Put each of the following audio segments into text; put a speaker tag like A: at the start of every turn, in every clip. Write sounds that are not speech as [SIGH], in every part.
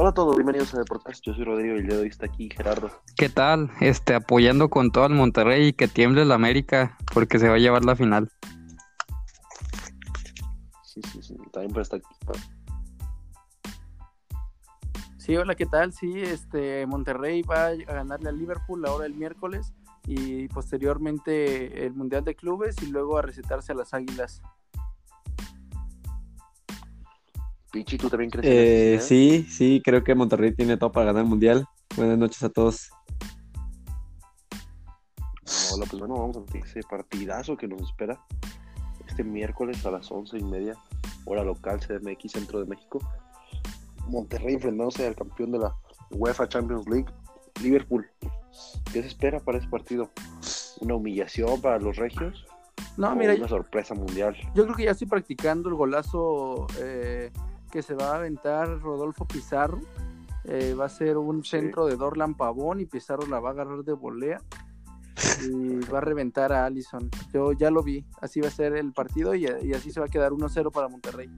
A: Hola a todos, bienvenidos a Deportes. Yo soy Rodrigo y el día de hoy está aquí Gerardo.
B: ¿Qué tal? Este, apoyando con todo el Monterrey y que tiemble la América porque se va a llevar la final.
A: Sí, sí, sí. También puede estar aquí.
C: Sí, hola, ¿qué tal? Sí, este Monterrey va a ganarle al Liverpool ahora el miércoles y posteriormente el Mundial de Clubes y luego a recetarse a las Águilas.
A: Pichi, ¿tú también crees? en
D: Eh, sí, sí, creo que Monterrey tiene todo para ganar el Mundial. Buenas noches a todos.
A: Hola, pues bueno, vamos a ese partidazo que nos espera este miércoles a las once y media, hora local, CDMX, Centro de México. Monterrey enfrentándose al campeón de la UEFA Champions League, Liverpool. ¿Qué se espera para ese partido? ¿Una humillación para los regios?
C: No,
A: ¿O
C: mira,
A: una sorpresa mundial?
C: yo creo que ya estoy practicando el golazo eh, que se va a aventar Rodolfo Pizarro. Eh, va a ser un
A: Sí.
C: centro de Dorlan Pavón y Pizarro la va a agarrar de volea y va a reventar a Allison. Yo ya lo vi, así va a ser el partido y, y así se va a quedar 1-0 para Monterrey.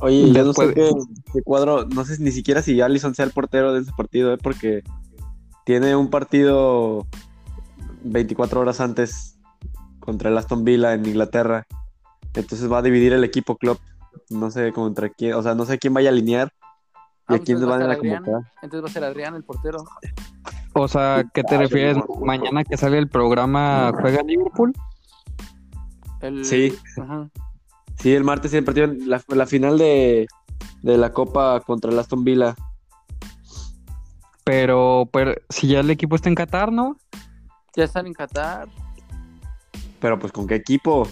D: Oye, yo no sé
B: Después-
D: qué, qué cuadro, no sé ni siquiera si Allison sea el portero de ese partido, ¿eh? porque tiene un partido 24 horas antes contra el Aston Villa en Inglaterra. Entonces va a dividir el equipo club. No sé contra quién, o sea, no sé quién vaya a alinear y
C: Ah,
D: a
C: pues
D: quién
C: a
D: van a convocar.
C: Entonces va a ser Adrián el portero.
B: O sea, ¿qué te
A: Ah,
B: refieres? Mañana que sale el programa ¿Juega Liverpool?
C: El-
D: Sí.
C: Ajá.
D: Sí, el martes el partido, la, la final de, de la Copa contra el Aston Villa.
B: Pero, pero si ya el equipo está en Qatar, ¿no?
C: Ya están en Qatar.
D: Pero pues con qué equipo.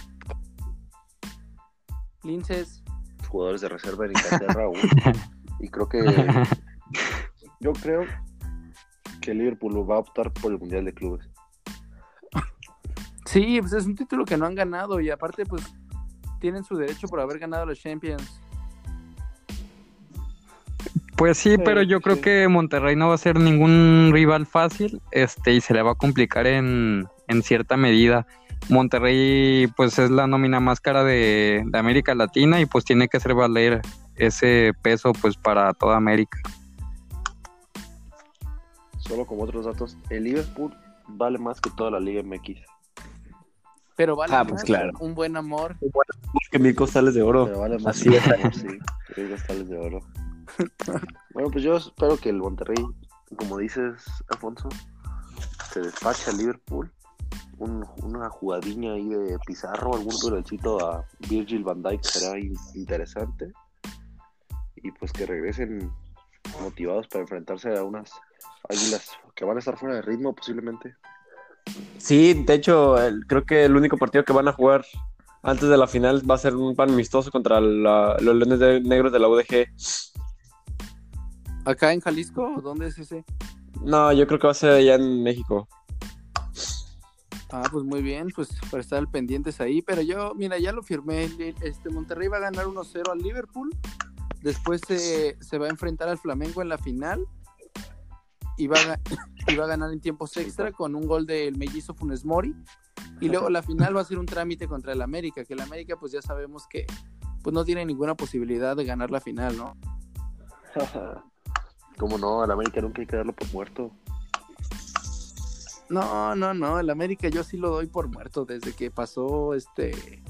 C: Linces.
A: Jugadores de reserva en Inglaterra aún. [LAUGHS] y creo que yo creo que Liverpool va a optar por el Mundial de Clubes.
C: Sí, pues es un título que no han ganado y aparte pues tienen su derecho por haber ganado los Champions.
B: Pues sí,
A: Sí,
B: pero yo creo que Monterrey no va a ser ningún rival fácil, este, y se le va a complicar en, en cierta medida. Monterrey, pues es la nómina más cara de, de América Latina y pues tiene que hacer valer ese peso pues para toda América.
A: Solo como otros datos, el Liverpool vale más que toda la Liga MX.
C: Pero vale
D: Ah, pues
C: más
D: claro.
C: un buen amor.
D: Que mil costales de oro.
A: Pero vale más
D: Así
A: que
D: es.
A: sí, tres costales de oro. [LAUGHS] Bueno, pues yo espero que el Monterrey, como dices, Alfonso, se despache al Liverpool. Un- una jugadilla ahí de Pizarro, algún duelcito a Virgil van Dijk será in- interesante. Y pues que regresen motivados para enfrentarse a unas águilas que van a estar fuera de ritmo posiblemente.
D: Sí, de hecho, el- creo que el único partido que van a jugar antes de la final va a ser un pan amistoso contra la- los Leones de- Negros de la UDG.
C: ¿Acá en Jalisco? ¿O ¿Dónde es ese?
D: No, yo creo que va a ser allá en México.
C: Ah, pues muy bien, pues para estar pendientes ahí. Pero yo, mira, ya lo firmé. Este Monterrey va a ganar 1-0 al Liverpool. Después se, va a enfrentar al Flamengo en la final. [COUGHS] Y va, a, ganar en tiempos extra con un gol del mellizo Funes Mori. Y luego la final va a ser un trámite contra el América, que el América pues ya sabemos que pues no tiene ninguna posibilidad de ganar la final, ¿no? [LAUGHS]
A: Como no, al América nunca hay que darlo por muerto.
C: No, no, no, el América yo sí lo doy por muerto desde que pasó este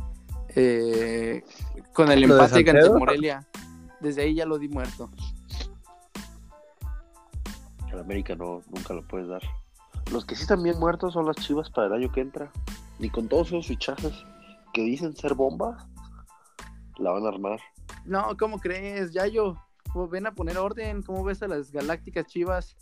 C: eh, con el
D: ¿Lo de
C: empate ante? Morelia. Desde ahí ya lo di muerto.
A: Al América no, nunca lo puedes dar. Los que sí están bien muertos son las chivas para el año que entra. Ni con todos esos fichajes que dicen ser bombas, la van a armar.
C: No, ¿cómo crees? Yayo, ¿cómo ven a poner orden? ¿Cómo ves a las galácticas chivas?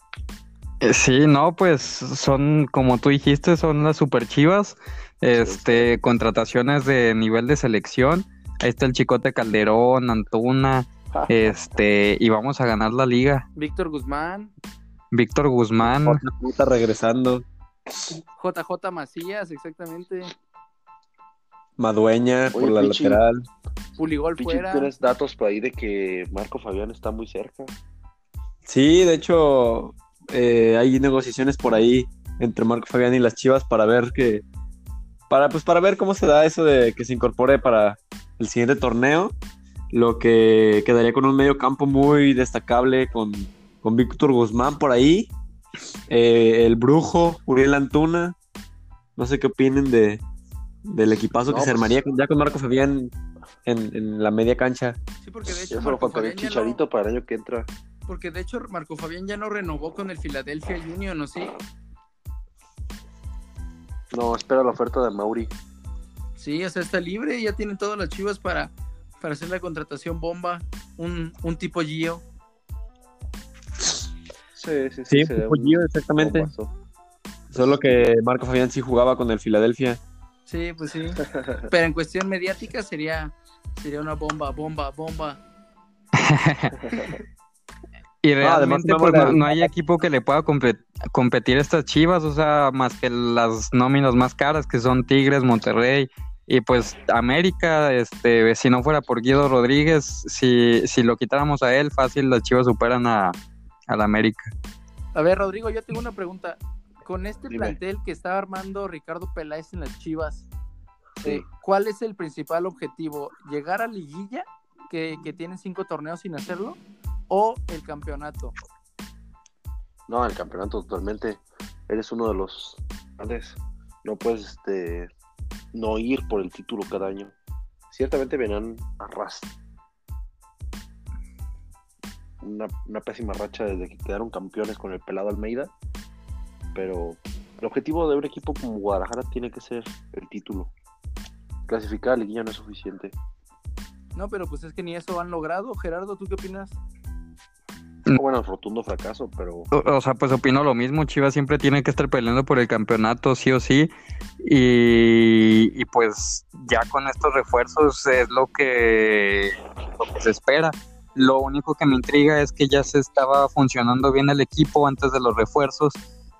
B: Eh, Sí, no, pues son, como tú dijiste, son las super chivas, este, contrataciones de nivel de selección. Ahí está el Chicote Calderón, Antuna, este, y vamos a ganar la liga.
C: Víctor Guzmán,
B: Víctor Guzmán,
D: Puta regresando.
C: JJ Macías, exactamente.
D: Madueña por la
A: Pichi.
D: lateral.
C: Puligol
A: Pichi,
C: fuera.
A: tienes datos por ahí de que Marco Fabián está muy cerca.
D: Sí, de hecho, eh, hay negociaciones por ahí entre Marco Fabián y las Chivas para ver que. Para, pues, para ver cómo se da eso de que se incorpore para el siguiente torneo. lo que quedaría con un medio campo muy destacable con, con Víctor Guzmán por ahí, eh, el Brujo, Uriel Antuna. No sé qué opinen de, del equipazo
A: No,
D: que se
A: pues-
D: armaría con- ya con Marco Fabián en, en la media cancha.
C: Sí, porque de hecho
A: Ya solo
C: Marco Fabián ya
A: Chicharito
C: no,
A: para el año que entra.
C: Porque de hecho Marco Fabián ya no renovó con el Philadelphia Union, ¿no sí?
A: No, espera la oferta de Mauri.
C: Sí, o sea, está libre, ya tienen todas las chivas para, para hacer la contratación bomba, un, un tipo Gio.
A: Sí, sí, sí.
D: Sí,
A: sería
D: tipo
A: un
D: Gio, exactamente.
A: bombazo.
D: Solo que Marco Fabián sí jugaba con el Filadelfia.
C: Sí, pues sí. [LAUGHS] Pero en cuestión mediática sería, sería una bomba, bomba, bomba. [LAUGHS]
B: Y realmente
D: no
B: pues, no, hay equipo que le pueda compe- competir a estas chivas, o sea, más que las nóminas más caras que son Tigres, Monterrey y pues América, este, si no fuera por Guido Rodríguez, si, si lo quitáramos a él, fácil las chivas superan a, a la América.
C: A ver, Rodrigo, yo tengo una pregunta. Con este
A: Dime.
C: plantel que está armando Ricardo Peláez en las Chivas,
A: Sí.
C: eh, ¿cuál es el principal objetivo? ¿Llegar a liguilla, que, que tienen cinco torneos sin hacerlo? ¿O el campeonato?
A: No, el campeonato totalmente. Eres uno de los grandes. No puedes este, no ir por el título cada año. Ciertamente vendrán a ras. Una, una pésima racha desde que quedaron campeones con el pelado Almeida. Pero el objetivo de un equipo como Guadalajara tiene que ser el título. Clasificar a la liguilla no es suficiente.
C: No, pero pues es que ni eso han logrado. Gerardo, ¿tú qué opinas?
A: Bueno, rotundo fracaso, pero
B: O, o sea, pues opino lo mismo, Chivas siempre tiene que estar peleando por el campeonato, sí o sí, y, y pues ya con estos refuerzos es lo que, lo que se espera. Lo único que me intriga es que ya se estaba funcionando bien el equipo antes de los refuerzos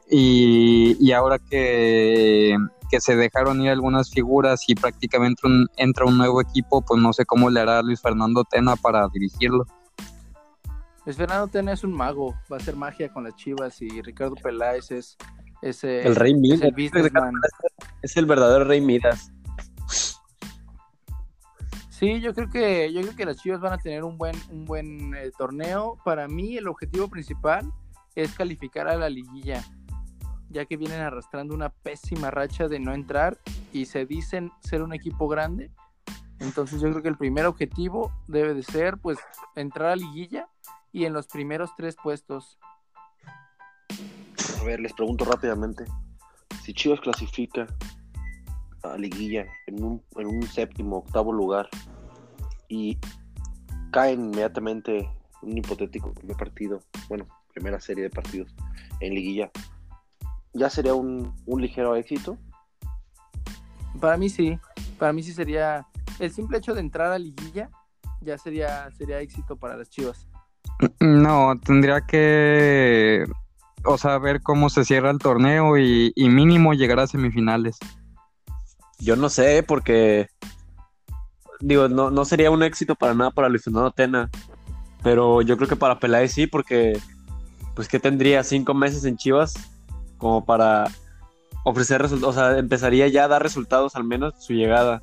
B: y, y ahora que, que se dejaron ir algunas figuras y prácticamente un- entra un nuevo equipo, pues no sé cómo le hará Luis Fernando Tena para dirigirlo.
C: Fernando Tena es un mago, va a hacer magia con las Chivas y Ricardo Peláez es, es, eh,
D: El Rey
C: el.
D: Es el verdadero Rey Midas.
C: Sí, yo creo que yo creo que las Chivas van a tener un buen un buen eh, torneo. Para mí el objetivo principal es calificar a la liguilla, ya que vienen arrastrando una pésima racha de no entrar y se dicen ser un equipo grande. Entonces yo creo que el primer objetivo debe de ser pues entrar a liguilla y en los primeros tres puestos.
A: A ver, les pregunto rápidamente. Si Chivas clasifica a Liguilla en un, en un séptimo, octavo lugar y cae inmediatamente en un hipotético primer partido, bueno, primera serie de partidos en Liguilla, ¿ya sería un, un ligero éxito?
C: Para mí sí, para mí sí sería el simple hecho de entrar a liguilla ya sería sería éxito para las Chivas.
B: No, tendría que, o sea, ver cómo se cierra el torneo y, mínimo llegar a semifinales.
D: Yo no sé, porque. Digo, no, no sería un éxito para nada para Luis Fernando Tena. Pero yo creo que para Peláez sí, porque. Pues que tendría cinco meses en Chivas como para ofrecer resultados. O sea, empezaría ya a dar resultados al menos su llegada.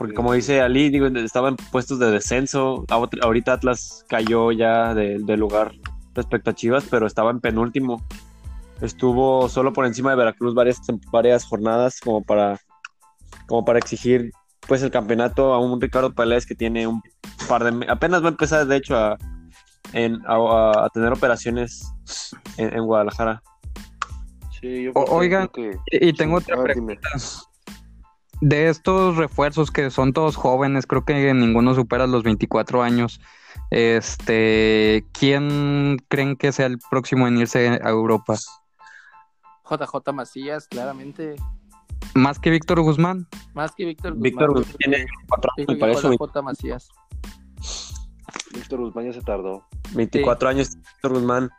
D: Porque como dice Ali, digo, estaba en puestos de descenso. Ahor- Ahorita Atlas cayó ya de- del lugar respecto a Chivas, pero estaba en penúltimo. Estuvo solo por encima de Veracruz varias, varias jornadas como para, como para exigir pues el campeonato a un Ricardo Peláez que tiene un par de... Apenas va a empezar, de hecho, a, en- a, a tener operaciones en, en Guadalajara.
A: Sí, yo
B: O- oigan,
A: que-
B: Y, tengo
A: sí.
B: otra pregunta.
A: dime.
B: De estos refuerzos que son todos jóvenes, creo que ninguno supera los 24 años. Este, ¿quién creen que sea el próximo en irse a Europa?
C: JJ Macías, claramente,
B: Más que Víctor Guzmán.
C: más que Víctor Guzmán.
D: Víctor Guzmán tiene cuatro años, me parece,
C: JJ Macías.
A: Víctor Guzmán ya se tardó.
D: 24 años Víctor Guzmán.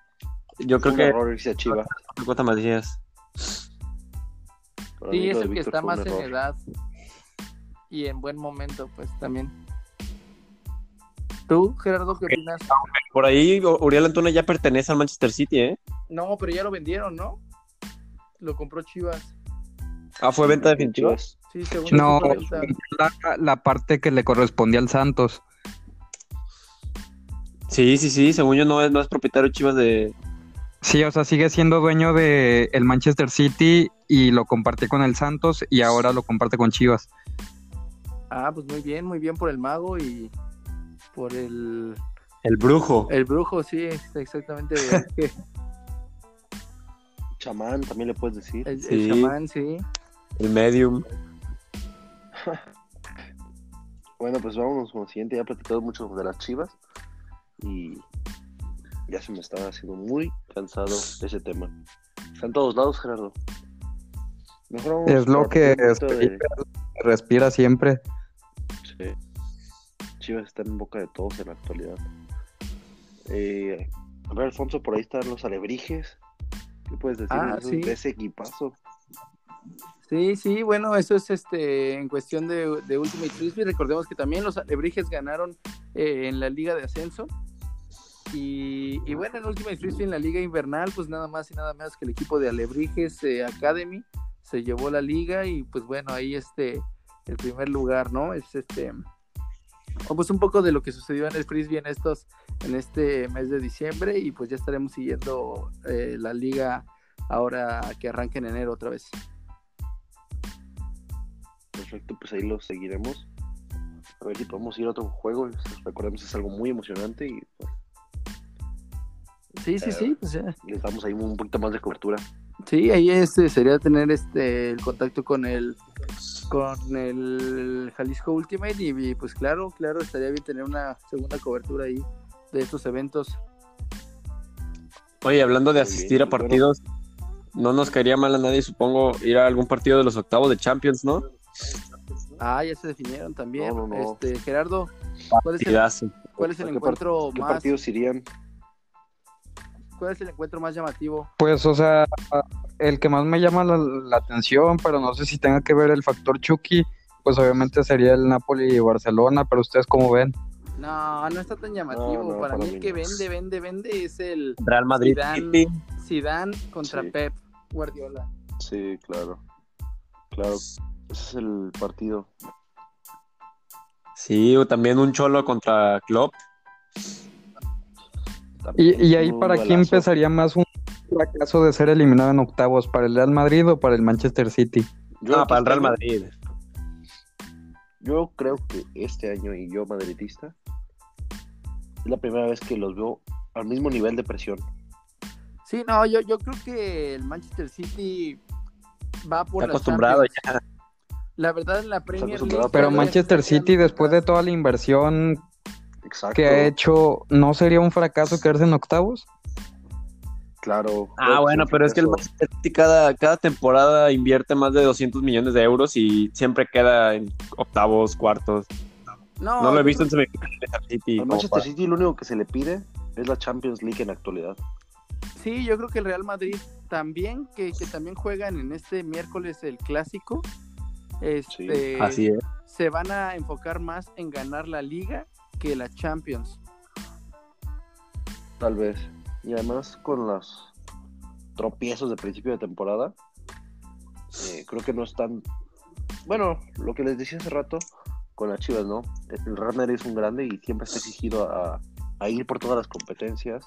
D: Yo creo
A: un
D: que
A: error irse a
D: cuántas más días.
A: Para
C: Sí, es el que
A: Víctor
C: está más en edad y en buen momento, pues también. ¿Tú, Gerardo, qué opinas?
D: Por ahí Uriel Antuna ya pertenece al Manchester City, ¿eh?
C: No, pero ya lo vendieron, ¿no? Lo compró Chivas.
D: Ah, fue venta definitiva.
A: Chivas.
C: Sí, según yo
B: No, la parte que le correspondía al Santos.
D: Sí, sí, sí, según yo no es, no es propietario Chivas de...
B: Sí, o sea, sigue siendo dueño de el Manchester City y lo compartió con el Santos y ahora lo comparte con Chivas.
C: Ah, pues muy bien, muy bien por el mago y por el,
D: El brujo.
C: el brujo, sí, exactamente. [LAUGHS]
A: Chamán, también le puedes decir.
C: el, el
D: Sí.
C: chamán, sí.
D: El medium. [LAUGHS]
A: Bueno, pues vámonos con el siguiente. Ya he platicado mucho de las chivas. Y ya se me está haciendo muy cansado ese tema. Está en todos lados, Gerardo. Mejor vamos
B: Es lo
A: a
B: que
A: de-
B: respira siempre.
A: Sí. Chivas está en boca de todos en la actualidad. Eh, a ver, Alfonso, por ahí están los alebrijes. ¿Qué puedes decir
C: Ah,
A: de,
C: sí.
A: de ese equipazo?
C: Sí, sí, bueno, eso es este en cuestión de, de Ultimate Frisbee. Recordemos que también los Alebrijes ganaron eh, en la Liga de Ascenso. Y, bueno, en Ultimate Frisbee, en la Liga Invernal, pues nada más y nada menos que el equipo de Alebrijes eh, Academy se llevó la liga. Y pues bueno, ahí este, el primer lugar, ¿no? Es este. Pues un poco de lo que sucedió en el Frisbee en estos, en este mes de diciembre. Y pues ya estaremos siguiendo eh, la liga ahora que arranque en enero otra vez.
A: Perfecto, pues ahí los seguiremos. A ver si podemos ir a otro juego. Recordemos es algo muy emocionante y pues,
C: Sí, sí, sí, pues ya.
A: les damos ahí un poquito más de cobertura.
C: Sí, ahí este sería tener este el contacto con el con el Jalisco Ultimate y, y, pues claro, claro, estaría bien tener una segunda cobertura ahí de estos eventos.
D: Oye, hablando de
A: Muy
D: asistir
A: bien,
D: a partidos, no nos caería mal a nadie, supongo, ir a algún partido de los octavos de Champions, ¿no?
C: Ah, ya se definieron también.
A: No, no, no.
C: Este, Gerardo, ¿cuál es el, cuál es el
A: ¿Qué
C: encuentro
A: ¿Qué
C: más
A: partidos irían?
C: Cuál es el encuentro más llamativo?
B: Pues, o sea, el que más me llama la, la atención, pero no sé si tenga que ver el factor Chucky, pues obviamente sería el Napoli y Barcelona, pero ustedes cómo ven.
C: No, no está tan llamativo.
A: No, no,
C: para,
A: para
C: mí el que
A: no.
C: vende, vende, vende es el
D: Real Madrid
C: Zidane. Zidane contra
A: Sí.
C: Pep Guardiola.
A: Sí, claro. Claro, ese es el partido.
D: Sí, o también un cholo contra Klopp.
B: Y, y ahí para quién empezaría más un fracaso de ser eliminado en octavos, para el Real Madrid o para el Manchester City.
A: Yo
D: Ah, para el Real
A: tengo-
D: Madrid.
A: Yo creo que este año, y yo madridista, es la primera vez que los veo al mismo nivel de presión.
C: Sí, no, yo, yo creo que el Manchester City va por
D: Está
C: la
D: acostumbrado
C: Champions. La verdad, en la Premier League.
B: Pero Manchester City, después de toda la inversión
A: Exacto.
B: que ha hecho, ¿no sería un fracaso quedarse en octavos?
A: Claro.
D: Ah, bueno, pero es que el Manchester City cada, cada temporada invierte más de 200 millones de euros y siempre queda en octavos, cuartos.
C: No,
D: No lo he visto en semifinales City.
A: Al Manchester City lo único que se le pide es la Champions League en la actualidad.
C: Sí, yo creo que el Real Madrid también, que, que también juegan en este miércoles el clásico. Este,
D: Así es.
C: se van a enfocar más en ganar la liga que la Champions.
A: Tal vez. Y además con los tropiezos de principio de temporada, eh, creo que no están... Bueno, lo que les decía hace rato con las Chivas, ¿no? El Madrid es un grande y siempre está exigido a, a ir por todas las competencias.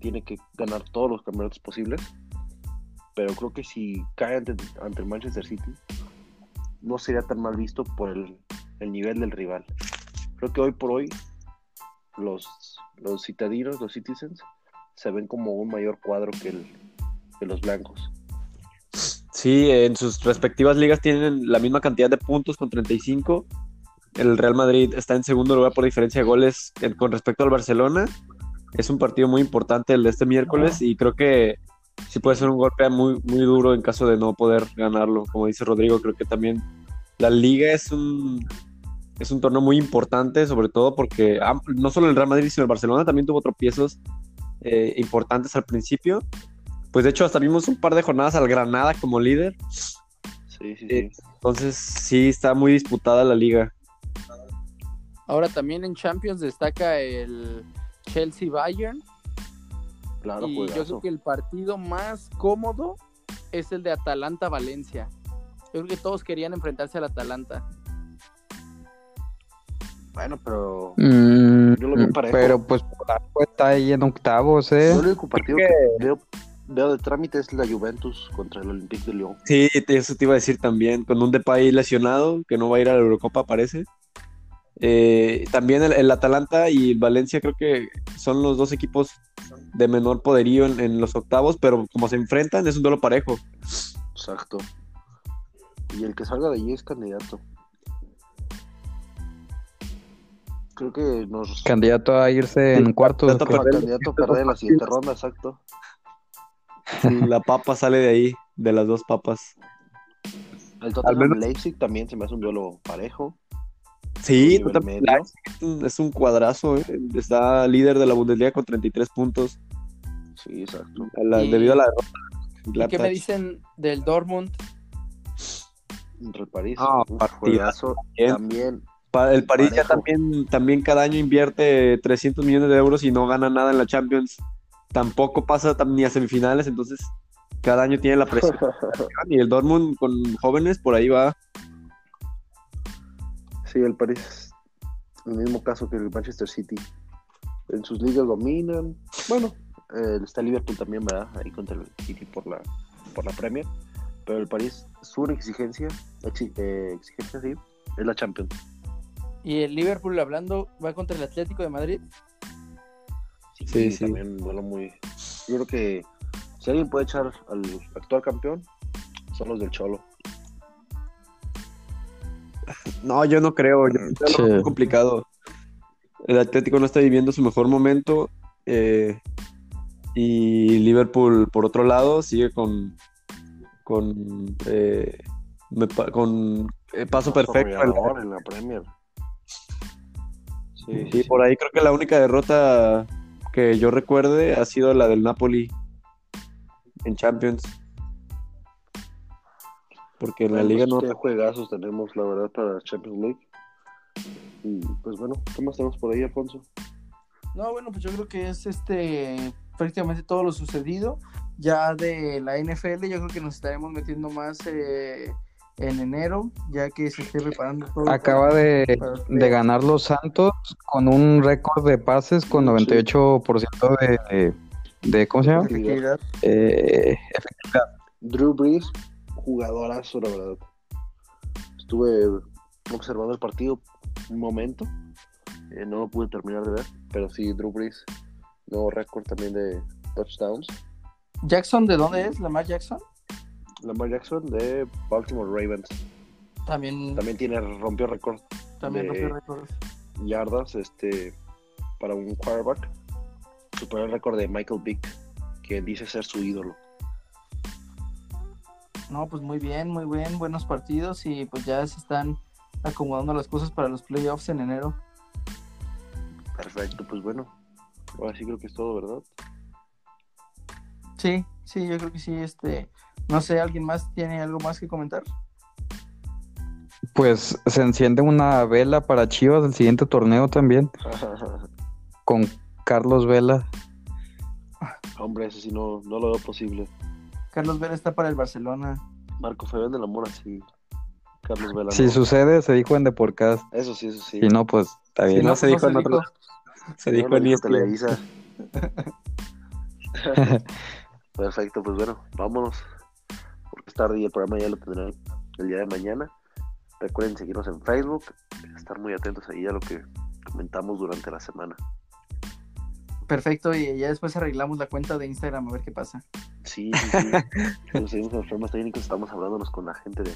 A: Tiene que ganar todos los campeonatos posibles. Pero creo que si cae ante, ante el Manchester City, no sería tan mal visto por el, el nivel del rival. Creo que hoy por hoy los, los citadinos, los citizens, se ven como un mayor cuadro que, el, que los blancos.
D: Sí, en sus respectivas ligas tienen la misma cantidad de puntos con 35. El Real Madrid está en segundo lugar por diferencia de goles con respecto al Barcelona. Es un partido muy importante el de este miércoles y creo que sí puede ser un golpe muy, muy duro en caso de no poder ganarlo. Como dice Rodrigo, creo que también la liga es un, es un torneo muy importante, sobre todo porque ah, no solo el Real Madrid, sino el Barcelona también tuvo tropiezos eh, importantes al principio. Pues de hecho hasta vimos un par de jornadas al Granada como líder.
A: Sí, sí,
D: Eh,
A: sí.
D: Entonces sí está muy disputada la liga.
C: Ahora también en Champions destaca el Chelsea Bayern.
A: Claro,
C: y yo creo que el partido más cómodo es el de Atalanta Valencia. Yo creo que todos querían enfrentarse al Atalanta.
A: Bueno, pero
B: Mm,
A: Yo lo veo parejo.
B: pero pues por algo está ahí en octavos, ¿eh?
A: el único partido que veo, veo de trámite es la Juventus contra el Olympique de Lyon.
D: Sí, eso te iba a decir también, con un Depay lesionado, que no va a ir a la Eurocopa, parece. Eh, también el, el Atalanta y el Valencia creo que son los dos equipos de menor poderío en, en los octavos, pero como se enfrentan es un duelo parejo.
A: Exacto. Y el que salga de allí es candidato. Creo que nos
B: Candidato a irse en cuartos.
D: candidato
A: candidato a perder en la siguiente ronda, exacto. [LAUGHS]
D: Sí, la papa sale de ahí, de las dos papas.
A: El Tottenham
D: menos-
A: Leipzig también se me hace un duelo parejo.
D: Sí, es un- cuadrazo, ¿eh? está líder de la Bundesliga con 33 puntos,
A: Sí, exacto.
D: a la-
C: Y-
D: debido a la derrota.
C: ¿Y qué me dicen del Dortmund?
A: Entre el París,
D: Ah, partidazo
A: juegazo.
D: también. El París ya también, también cada año invierte 300 millones de euros y no gana nada en la Champions. Tampoco pasa ni a semifinales, entonces cada año tiene la presión. [LAUGHS] y el Dortmund con jóvenes por ahí va.
A: sí, el París, el mismo caso que el Manchester City. En sus ligas dominan. Bueno, eh, está Liverpool también, ¿verdad? Ahí contra el City por la, por la Premier. Pero el París, su exigencia, exi- eh, exigencia sí, es la Champions.
C: Y el Liverpool, hablando, va contra el Atlético de Madrid.
D: Sí, sí.
A: También duelo muy. Yo creo que si alguien puede echar al actual campeón, son los del Cholo.
D: No, yo no creo, yo,
B: Sí.
D: muy complicado. El Atlético no está viviendo su mejor momento eh, y Liverpool, por otro lado, sigue con con eh, me con eh, paso perfecto. en la
A: Premier. Sí,
D: Sí, por ahí creo que la única derrota que yo recuerde ha sido la del Napoli en Champions. Porque en la
A: Bueno,
D: liga no.
A: qué juegazos tenemos, la verdad, para Champions League. Y pues bueno, ¿qué más tenemos por ahí, Alfonso?
C: No, bueno, pues yo creo que es este prácticamente todo lo sucedido. Ya de la NFL, yo creo que nos estaremos metiendo más eh, en enero, ya que se esté preparando todo.
B: Acaba
C: para-
B: de,
C: para
B: de ganar los Santos con un récord de pases con
A: Sí.
B: 98% de, de, ¿cómo se llama?
C: Efectividad.
B: Eh,
A: Drew Brees, jugadorazo, la verdad. Estuve observando el partido un momento. eh, no lo pude terminar de ver, pero sí, Drew Brees, nuevo récord también de touchdowns.
C: Jackson, ¿de dónde es? ¿Lamar Jackson?
A: Lamar Jackson de Baltimore Ravens.
C: También,
A: También tiene, rompió récord
C: también rompió récords.
A: yardas este, para un quarterback. Superó el récord de Michael Vick, que dice ser su ídolo.
C: No, pues muy bien, muy bien, buenos partidos y pues ya se están acomodando las cosas para los playoffs en enero.
A: Perfecto, pues bueno. Ahora sí creo que es todo, ¿verdad?
C: Sí, sí, yo creo que sí, este, no sé, ¿alguien más tiene algo más que comentar?
B: pues se enciende una vela para Chivas del siguiente torneo también [LAUGHS] con Carlos Vela.
A: Hombre, ese sí no, no lo veo posible.
C: Carlos Vela está para el Barcelona.
A: Marco Fabián de la Mora, sí. Carlos Vela.
B: Si
A: no.
B: sucede, se dijo en Deporcast.
A: Eso sí, eso sí.
B: Si no, pues está bien.
D: no se dijo en otro- Se
A: No,
D: dijo en
A: dijo
D: ESPN.
A: Televisa. [LAUGHS] [LAUGHS] Perfecto, pues bueno, vámonos. Porque es tarde y el programa ya lo tendrán el día de mañana. Recuerden seguirnos en Facebook, estar muy atentos ahí a lo que comentamos durante la semana.
C: Perfecto, y ya después arreglamos la cuenta de Instagram a ver qué pasa.
A: Sí, sí, sí. Nos seguimos en los problemas técnicos, estamos hablándonos con la gente de,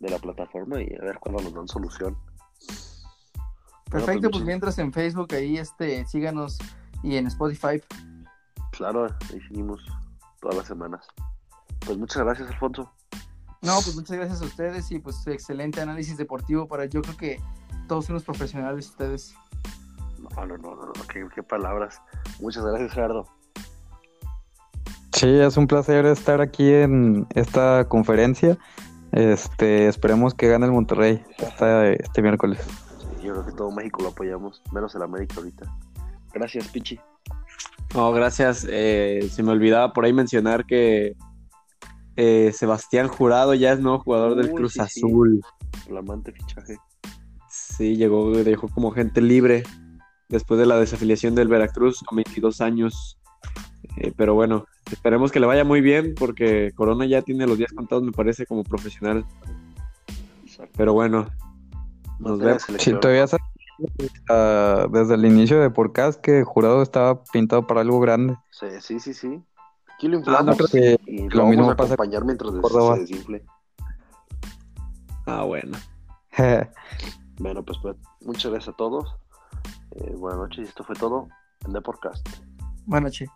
A: de la plataforma y a ver cuándo nos dan solución.
C: Perfecto,
A: pues,
C: pues mientras en Facebook ahí este síganos y en Spotify.
A: Claro, ahí seguimos todas las semanas. Pues muchas gracias, Alfonso.
C: No, pues muchas gracias a ustedes y pues excelente análisis deportivo para yo creo que todos unos profesionales ustedes.
A: No, no, no, no, no, qué, qué palabras. Muchas gracias, Gerardo.
B: Sí, es un placer estar aquí en esta conferencia. Este, esperemos que gane el Monterrey esta- este miércoles.
A: Sí, yo creo que todo México lo apoyamos, menos el América ahorita. Gracias, Pichi.
D: No, gracias. Eh, se me olvidaba por ahí mencionar que eh, Sebastián Jurado ya es nuevo jugador del Cruz
A: sí, sí.
D: Azul.
A: Flamante fichaje.
D: Sí, llegó, dejó como gente libre después de la desafiliación del Veracruz con 22 años. Eh, pero bueno, esperemos que le vaya muy bien porque Corona ya tiene los días contados, me parece, como profesional.
A: Exacto.
D: Pero bueno, nos vemos.
B: Sí,
A: selección.
B: todavía ah, desde el inicio de podcast que Jurado estaba pintado para algo grande.
A: Sí, sí, sí, sí. Aquí lo
B: Ah,
A: inflamos
B: no creo que
A: y lo,
B: lo
A: vamos
B: mismo
A: a
B: pasa
A: acompañar mientras se desinfle.
D: Ah, bueno. [LAUGHS]
A: Bueno, pues, pues muchas gracias a todos. Eh, buenas noches y esto fue todo en The Podcast.
C: Buenas noches.